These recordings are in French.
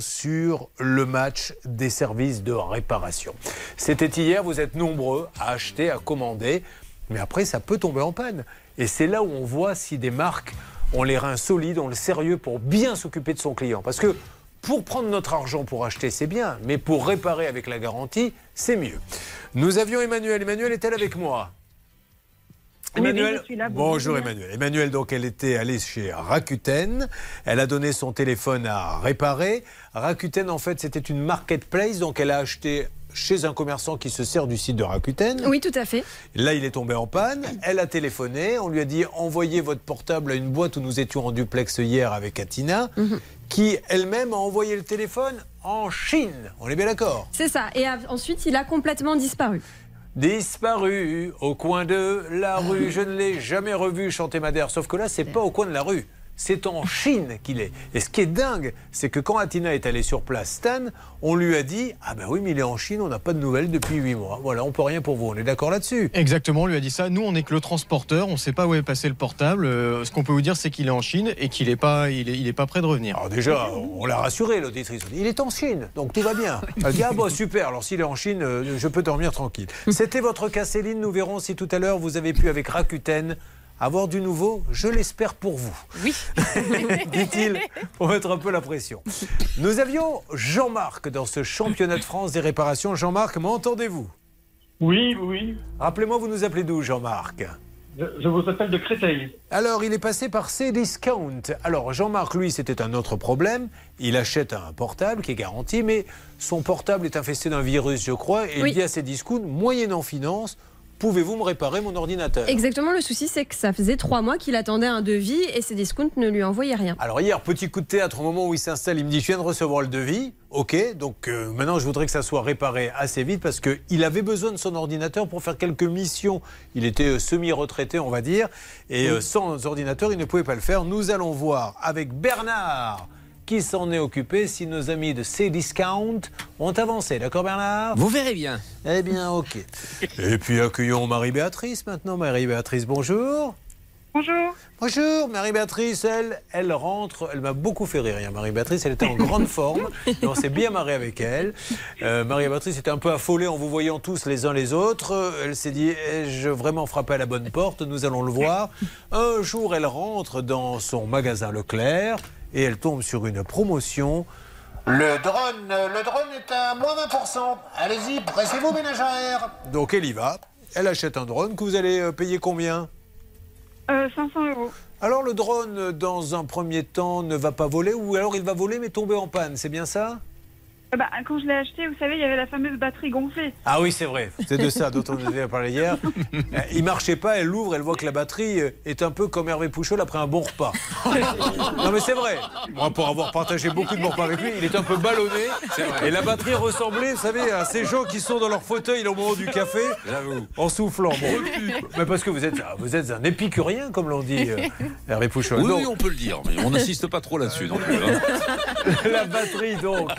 sur le match des services de réparation. C'était hier, vous êtes nombreux à acheter, à commander, mais après ça peut tomber en panne. Et c'est là où on voit si des marques ont les reins solides, ont le sérieux pour bien s'occuper de son client. Parce que pour prendre notre argent pour acheter, c'est bien, mais pour réparer avec la garantie, c'est mieux. Nous avions Emmanuel. Emmanuel est-elle avec moi? Emmanuel, bonjour Emmanuel. Emmanuel, donc, elle était allée chez Rakuten. Elle a donné son téléphone à réparer. Rakuten, en fait, c'était une marketplace, donc elle a acheté chez un commerçant qui se sert du site de Rakuten. Oui, tout à fait. Là, il est tombé en panne. Elle a téléphoné. On lui a dit envoyez votre portable à une boîte où nous étions en duplex hier avec Atina, mhm. qui elle-même a envoyé le téléphone en Chine. On est bien d'accord? C'est ça. Et ensuite, il a complètement disparu. Disparu au coin de la rue. Je ne l'ai jamais revu chanter Madère. Sauf que là, c'est pas au coin de la rue. C'est en Chine qu'il est. Et ce qui est dingue, c'est que quand Atina est allée sur place, Stan, on lui a dit Ah ben oui, mais il est en Chine, on n'a pas de nouvelles depuis 8 mois. Voilà, on peut rien pour vous. On est d'accord là-dessus Exactement, on lui a dit ça. Nous, on n'est que le transporteur, on ne sait pas où est passé le portable. Euh, ce qu'on peut vous dire, c'est qu'il est en Chine et qu'il n'est pas, il est, pas prêt de revenir. Alors déjà, on l'a rassuré, l'auditrice. Il est en Chine, donc tout va bien. Elle dit Ah bah super, alors s'il est en Chine, euh, je peux dormir tranquille. C'était votre cas, Céline. Nous verrons si tout à l'heure vous avez pu, avec Rakuten, avoir du nouveau, je l'espère pour vous. Oui. Dit-il pour mettre un peu la pression. Nous avions Jean-Marc dans ce championnat de France des réparations. Jean-Marc, m'entendez-vous Oui, oui. Rappelez-moi, vous nous appelez d'où, Jean-Marc? Je, vous appelle de Créteil. Alors, il est passé par C-Discount. Alors, Jean-Marc, lui, c'était un autre problème. Il achète un portable qui est garanti, mais son portable est infesté d'un virus, je crois, et il dit à C-Discount, moyennant finance, Pouvez-vous me réparer mon ordinateur? Exactement, le souci c'est que ça faisait trois mois qu'il attendait un devis et ses discounts ne lui envoyaient rien. Alors hier, petit coup de théâtre, au moment où il s'installe, il me dit je viens de recevoir le devis. Ok, donc euh, maintenant je voudrais que ça soit réparé assez vite parce qu'il avait besoin de son ordinateur pour faire quelques missions. Il était euh, semi-retraité, on va dire, et euh, sans ordinateur, il ne pouvait pas le faire. Nous allons voir avec Bernard qui s'en est occupé si nos amis de C-Discount ont avancé. D'accord, Bernard? Vous verrez bien. Eh bien, ok. Et puis accueillons Marie-Béatrice maintenant. Marie-Béatrice, bonjour. Bonjour. Bonjour, Marie-Béatrice, elle, elle rentre, elle m'a beaucoup fait rire. Marie-Béatrice, elle était en grande forme, on s'est bien marré avec elle. Euh, Marie-Béatrice était un peu affolée en vous voyant tous les uns les autres. Elle s'est dit, ai-je vraiment frappé à la bonne porte Nous allons le voir. Un jour, elle rentre dans son magasin Leclerc et elle tombe sur une promotion. Le drone, le drone est à moins 20%. Allez-y, pressez-vous, ménagère. Donc elle y va. Elle achète un drone que vous allez euh, payer combien? Euh, 500 euros. Alors le drone, dans un premier temps, ne va pas voler ou alors il va voler mais tomber en panne, c'est bien ça? Bah, quand je l'ai acheté, vous savez, il y avait la fameuse batterie gonflée. Ah oui, c'est vrai. C'est de ça dont on avait parlé hier. Euh, il marchait pas, elle l'ouvre, elle voit que la batterie euh, est un peu comme Hervé Pouchol après un bon repas. non mais c'est vrai. Moi, pour avoir partagé beaucoup de bons repas avec lui, il est un peu ballonné. Et la batterie ressemblait, vous savez, à ces gens qui sont dans leur fauteuil au moment du café, en soufflant. Mais parce que vous êtes, vous êtes un épicurien, comme l'on dit, Hervé Pouchol. Oui, on peut le dire, mais on n'insiste pas trop là-dessus. Hein. la batterie, donc.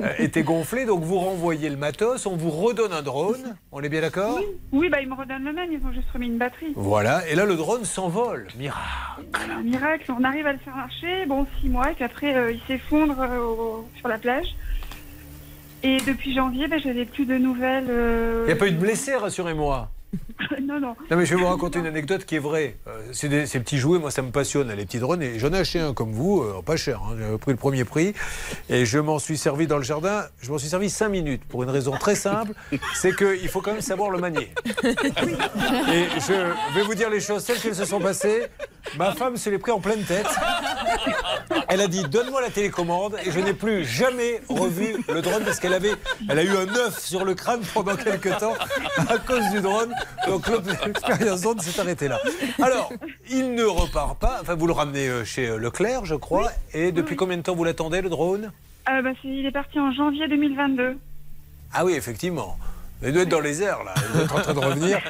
Euh, était gonflé, donc vous renvoyez le matos, on vous redonne un drone, on est bien d'accord Oui, oui bah, ils me redonnent le même, ils ont juste remis une batterie. Voilà, et là le drone s'envole, miracle. miracle, on arrive à le faire marcher, bon, six mois, et puis après euh, il s'effondre euh, sur la plage. Et depuis janvier, bah, j'avais plus de nouvelles. Il n'y a pas eu de blessés, rassurez-moi non, non. Non, mais je vais vous raconter une anecdote qui est vraie. Euh, c'est ces petits jouets, moi, ça me passionne, les petits drones. Et j'en ai acheté un comme vous, euh, pas cher. Hein, J'ai pris le premier prix. Et je m'en suis servi dans le jardin. Je m'en suis servi 5 minutes pour une raison très simple c'est qu'il faut quand même savoir le manier. Et je vais vous dire les choses telles qu'elles se sont passées. Ma femme se l'est pris en pleine tête. Elle a dit Donne-moi la télécommande. Et je n'ai plus jamais revu le drone parce qu'elle avait, elle a eu un œuf sur le crâne pendant quelques temps à cause du drone. Donc l'expérience zone s'est arrêtée là. Alors, il ne repart pas. Enfin, vous le ramenez euh, chez euh, Leclerc, je crois. Et depuis combien de temps vous l'attendez, le drone? Euh, bah, Il est parti en janvier 2022. Ah oui, effectivement. Il doit être dans les airs, là. Doit être en train de revenir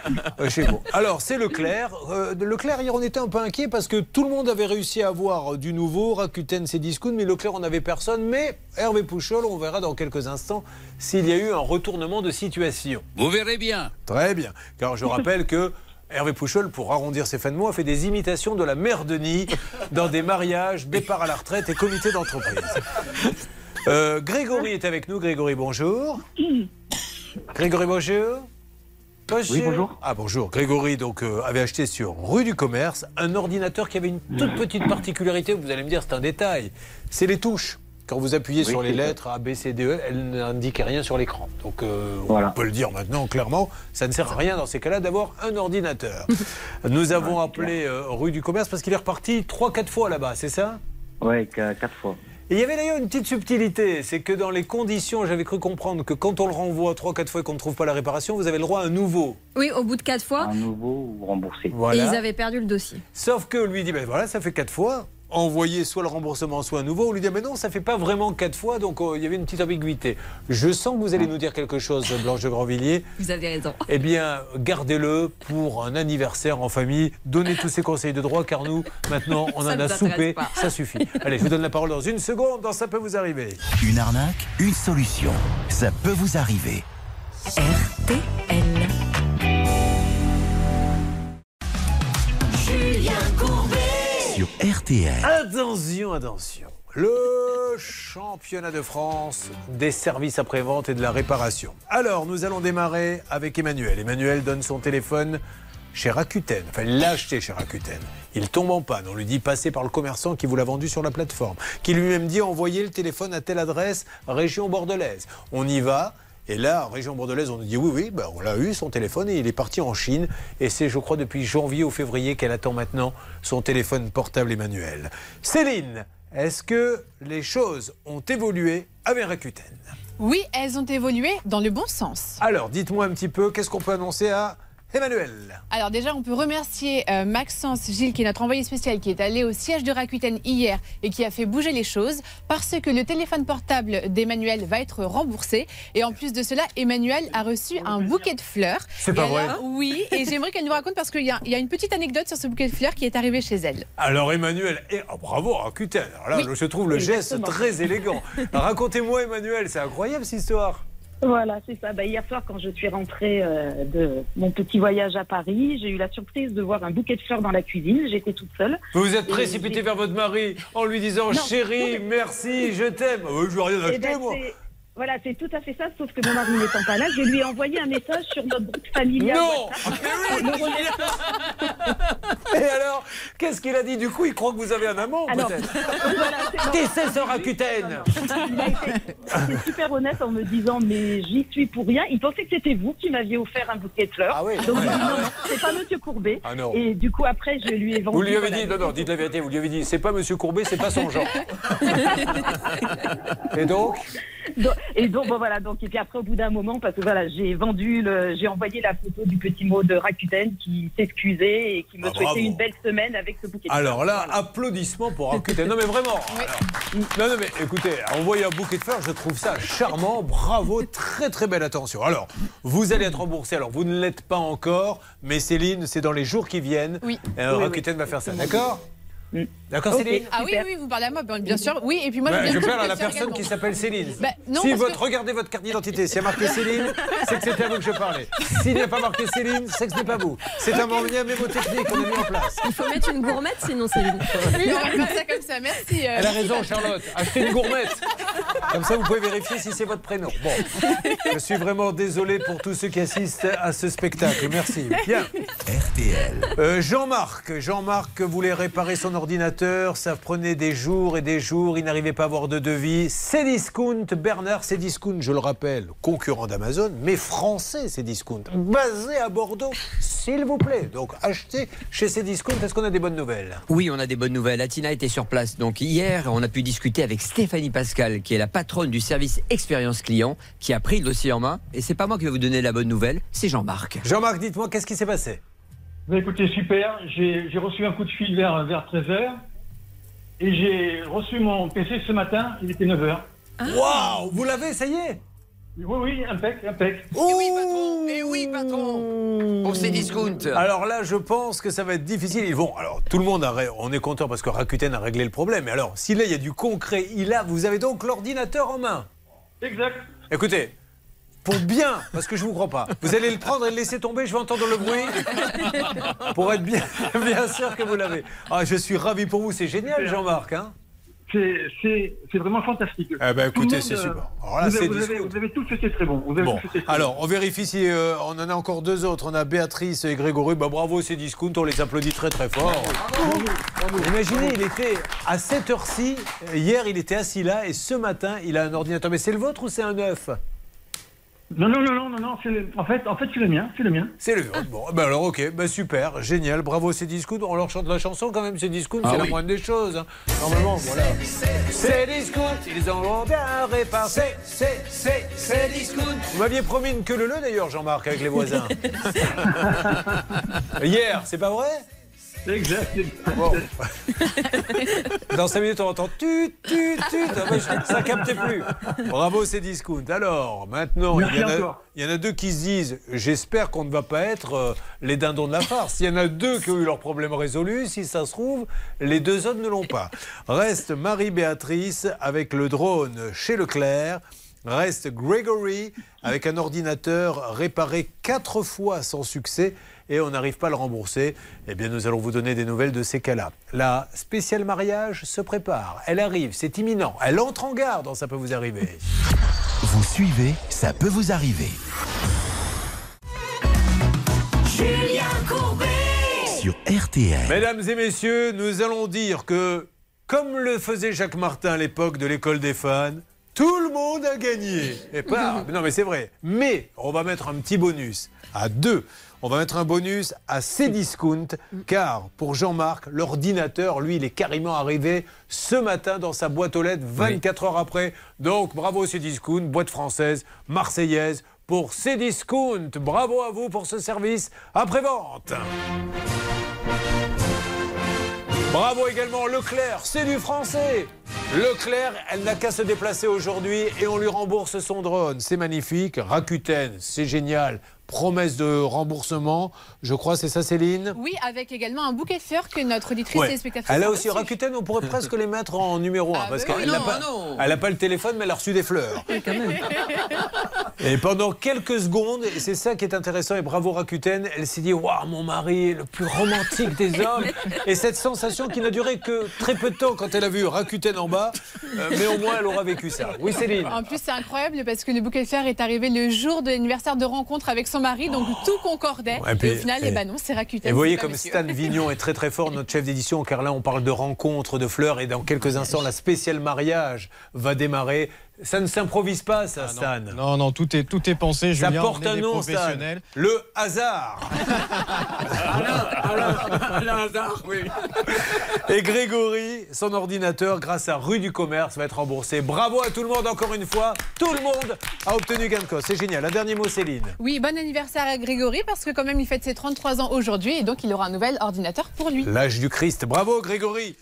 chez vous. Alors, c'est Leclerc. Leclerc, hier, on était un peu inquiet parce que tout le monde avait réussi à avoir du nouveau. Rakuten, c'est discount, mais Leclerc, on n'avait personne. Mais Hervé Pouchol, on verra dans quelques instants s'il y a eu un retournement de situation. Vous verrez bien. Très bien. Car je rappelle que Hervé Pouchol, pour arrondir ses fins de mois, a fait des imitations de la mère Denis dans des mariages, départ à la retraite et comités d'entreprise. Euh, Grégory est avec nous. Grégory, bonjour. Grégory, bonjour. Bonjour. Oui, bonjour. Ah bonjour. Grégory donc euh, avait acheté sur rue du Commerce un ordinateur qui avait une toute petite particularité. Vous allez me dire c'est un détail. C'est les touches. Quand vous appuyez Oui, sur les ça. lettres A, B, C, D, E, elles n'indiquent rien sur l'écran. Donc euh, Voilà. on peut le dire maintenant clairement, ça ne sert à rien dans ces cas-là d'avoir un ordinateur. Nous avons appelé euh, rue du Commerce parce qu'il est reparti 3-4 fois là-bas, c'est ça? Qu- quatre fois. Et il y avait d'ailleurs une petite subtilité, c'est que dans les conditions, j'avais cru comprendre que quand on le renvoie 3-4 fois et qu'on ne trouve pas la réparation, vous avez le droit à un nouveau. Oui, au bout de quatre fois. Un nouveau ou remboursé. Et Voilà. ils avaient perdu le dossier. Sauf que lui dit, ben voilà, ça fait 4 fois. Envoyer soit le remboursement, soit un nouveau. On lui dit, mais non, ça fait pas vraiment 4 fois, donc euh, il y avait une petite ambiguïté. Je sens que vous allez nous dire quelque chose, Blanche de Grandvilliers. Vous avez raison. Eh bien, gardez-le pour un anniversaire en famille. Donnez tous ces conseils de droit, car nous, maintenant, on Ça en ne a soupé. pas. Ça suffit. Allez, je vous donne la parole dans une seconde. Dans ça peut vous arriver. Une arnaque, une solution. Ça peut vous arriver. RTL. Sur RTL. Attention, attention. Le championnat de France des services après-vente et de la réparation. Alors, nous allons démarrer avec Emmanuel. Emmanuel donne son téléphone chez Rakuten. Enfin, il l'a acheté chez Rakuten. Il tombe en panne. On lui dit passer par le commerçant qui vous l'a vendu sur la plateforme. Qui lui-même dit envoyer le téléphone à telle adresse, région bordelaise. On y va. Et là, en région bordelaise, on nous dit oui, oui, ben, on l'a eu, son téléphone, et il est parti en Chine. Et c'est, je crois, depuis janvier ou février qu'elle attend maintenant son téléphone portable Emmanuel. Céline, est-ce que les choses ont évolué avec Rakuten? Oui, elles ont évolué dans le bon sens. Alors, dites-moi un petit peu, qu'est-ce qu'on peut annoncer à Emmanuel Alors déjà, on peut remercier euh, Maxence Gilles, qui est notre envoyé spécial, qui est allé au siège de Rakuten hier et qui a fait bouger les choses, parce que le téléphone portable d'Emmanuel va être remboursé. Et en plus de cela, Emmanuel a reçu un bouquet de fleurs. C'est pas vrai Oui, et j'aimerais qu'elle nous raconte, parce qu'il y, a- il y a une petite anecdote sur ce bouquet de fleurs qui est arrivé chez elle. Alors Emmanuel, et, oh, bravo Rakuten. Alors là, Oui. je trouve le geste très élégant. Racontez-moi Emmanuel, c'est incroyable cette histoire. Voilà, c'est ça. Bah, hier soir, quand je suis rentrée euh, de mon petit voyage à Paris, j'ai eu la surprise de voir un bouquet de fleurs dans la cuisine. J'étais toute seule. Vous vous êtes Et précipité j'ai- vers votre mari en lui disant Non. chérie, merci, je t'aime. Euh, je veux rien Et acheter ben, moi. voilà, c'est tout à fait ça, sauf que mon mari n'étant pas là, je lui ai envoyé un message sur notre groupe familial. Non WhatsApp. Le remerciant. Et alors, qu'est-ce qu'il a dit? Du coup, il croit que vous avez un amant peut-être voilà, ce Rakuten? Il a été, super honnête en me disant mais j'y suis pour rien. Il pensait que c'était vous qui m'aviez offert un bouquet de fleurs. Ah oui Donc, non, non, c'est pas Monsieur Courbet. Ah non. Et du coup, après, je lui ai vendu. Vous lui avez dit, non, non, dites la vérité, vous lui avez dit, c'est pas Monsieur Courbet, c'est pas son genre. Et donc et donc bon voilà donc et puis après au bout d'un moment parce que voilà j'ai vendu le j'ai envoyé la photo du petit mot de Rakuten qui s'excusait et qui me Ah, souhaitait une belle semaine avec ce bouquet. Alors là, Voilà. applaudissements pour Rakuten. Non mais vraiment. alors, non, non mais écoutez, envoyer un bouquet de fleurs, je trouve ça charmant. Bravo, très très belle attention. Alors, vous allez être remboursé. Alors, vous ne l'êtes pas encore, mais Céline, c'est dans les jours qui viennent. Oui. Euh, Oui, Rakuten va faire ça, d'accord? Mm. D'accord. Céline Ah oui, oui, vous parlez à moi, bien sûr. Oui, et puis moi, Ouais, je je viens de parle à la personne également. qui s'appelle Céline. Bah, non, si parce votre, que- regardez votre carte d'identité, s'il y a marqué Céline, c'est que c'était à vous que je parlais. S'il n'y a pas marqué Céline, c'est que ce n'est pas vous. C'est un moyen mémotechnique qu'on a mis en place. Il faut mettre une gourmette sinon Céline. Oui, on va faire ça comme ça. Merci. euh, Elle a raison, Charlotte. Achetez une gourmette. Comme ça, vous pouvez vérifier si c'est votre prénom. Bon, je suis vraiment désolé pour tous ceux qui assistent à ce spectacle. Merci. Bien. RTL. Euh, Jean-Marc. Jean-Marc voulait réparer son ordinateur. Ça prenait des jours et des jours. Il n'arrivait pas à avoir de devis. Cdiscount, Bernard Cdiscount, je le rappelle, concurrent d'Amazon, mais français Cdiscount, basé à Bordeaux, s'il vous plaît. Donc achetez chez Cdiscount. Est-ce qu'on a des bonnes nouvelles? Oui, on a des bonnes nouvelles. Atina était sur place. Donc hier, on a pu discuter avec Stéphanie Pascal, qui est la patronne du service expérience client, qui a pris le dossier en main. Et c'est pas moi qui vais vous donner la bonne nouvelle, c'est Jean-Marc. Jean-Marc, dites-moi, qu'est-ce qui s'est passé? Bah, écoutez, super. J'ai j'ai reçu un coup de fil vers, vers 13h. Et j'ai reçu mon PC ce matin, il était 9h. Waouh Vous l'avez, ça y est? Oui, oui, impec, impec. Et oui, patron Et oui, patron Pour ces discounts Alors là, je pense que ça va être difficile. Ils vont. Alors, tout le monde, a, ré- on est content parce que Rakuten a réglé le problème. Mais alors, si là, il y a du concret, il a, vous avez donc l'ordinateur en main. Exact. Écoutez, pour bien, parce que je vous crois pas, vous allez le prendre et le laisser tomber, je vais entendre le bruit. Pour être bien, bien sûr que vous l'avez. Ah, je suis ravi pour vous, c'est génial, Jean-Marc. Hein C'est- vraiment fantastique. Eh ben, écoutez, c'est euh, super. Alors là, vous, avez, vous, avez, discours. vous avez tout fait très bon. Vous avez Bon, tout fait très alors on vérifie si euh, on en a encore deux autres. On a Béatrice et Grégory. Bah, bravo, c'est discount. On les applaudit très très fort. Imaginez, il était à cette heure-ci. Hier, il était assis là et ce matin, il a un ordinateur. Mais c'est le vôtre ou c'est un neuf Non, non, non, non, non, non, c'est le- en fait, en fait, c'est le mien, c'est le mien. C'est le vôtre. Bon, bah alors ok, bah super, génial, bravo, c'est discount. On leur chante la chanson quand même, c'est discount, Ah c'est la moindre des choses. hein. Normalement, voilà. C'est discount, ils ont bien réparé. C'est, c'est, c'est, c'est discount. Vous m'aviez promis une queue le le d'ailleurs, Jean-Marc, avec les voisins. Hier, c'est pas vrai? C'est exact. exact. Bon. Dans 5 minutes, on entend. Ah, bah, je- ça captait plus. Bravo, c'est discount. Alors, maintenant, il Merci y, en a, encore. il y en a deux qui se disent J'espère qu'on ne va pas être euh, les dindons de la farce. Il y en a deux qui ont eu leurs problèmes résolus. Si ça se trouve, les deux autres ne l'ont pas. Reste Marie-Béatrice avec le drone chez Leclerc. Reste Gregory avec un ordinateur réparé quatre fois sans succès et on n'arrive pas à le rembourser. Eh bien, nous allons vous donner des nouvelles de ces cas-là. La spéciale mariage se prépare. Elle arrive, c'est imminent. Elle entre en garde, dans ça peut vous arriver. Vous suivez, ça peut vous arriver. Julien Courbet Sur RTL. Mesdames et messieurs, nous allons dire que, comme le faisait Jacques Martin à l'époque de l'école des fans, tout le monde a gagné. Et pas, non mais c'est vrai. Mais on va mettre un petit bonus à deux. On va mettre un bonus à Cdiscount, car pour Jean-Marc, l'ordinateur, lui, il est carrément arrivé ce matin dans sa boîte aux lettres 24 heures après. Donc bravo Cdiscount, boîte française, marseillaise, pour Cdiscount. Bravo à vous pour ce service après-vente. Bravo également Leclerc, c'est du français. Leclerc, elle n'a qu'à se déplacer aujourd'hui et on lui rembourse son drone. C'est magnifique. Rakuten, c'est génial. Promesse de remboursement. Je crois, c'est ça Céline Oui, avec également un bouquet de fleurs que notre auditrice Ouais. et spectatrice Elle a aussi. Rakuten, on pourrait presque les mettre en numéro 1 Ah, parce bah qu'elle oui, n'a non, pas, non. elle a pas le téléphone, mais elle a reçu des fleurs. Et pendant quelques secondes, et c'est ça qui est intéressant, et bravo Rakuten, elle s'est dit Waouh, mon mari, le plus romantique des hommes. Et cette sensation qui n'a duré que très peu de temps quand elle a vu Rakuten en bas, euh, mais au moins elle aura vécu ça. Oui, Céline En plus, c'est incroyable parce que le bouquet de fleurs est arrivé le jour de l'anniversaire de rencontre avec son mari, donc tout concordait. Ouais, et puis- au final, et- eh ben non, c'est Rakuten. Et vous voyez comme monsieur. Stan Vignon est très très fort, notre chef d'édition, car là on parle de rencontres, de fleurs, et dans quelques instants la spéciale mariage va démarrer. Ça ne s'improvise pas, ça, Stan. Non, non, tout est, tout est pensé. Ça Julien, porte on est un des nom, Stan. Le hasard. Et Grégory, son ordinateur, grâce à Rue du Commerce, va être remboursé. Bravo à tout le monde encore une fois. Tout le monde a obtenu gain de cause. C'est génial. Un dernier mot, Céline. Oui, bon anniversaire à Grégory parce que quand même il fête ses 33 ans aujourd'hui et donc il aura un nouvel ordinateur pour lui. L'âge du Christ. Bravo, Grégory.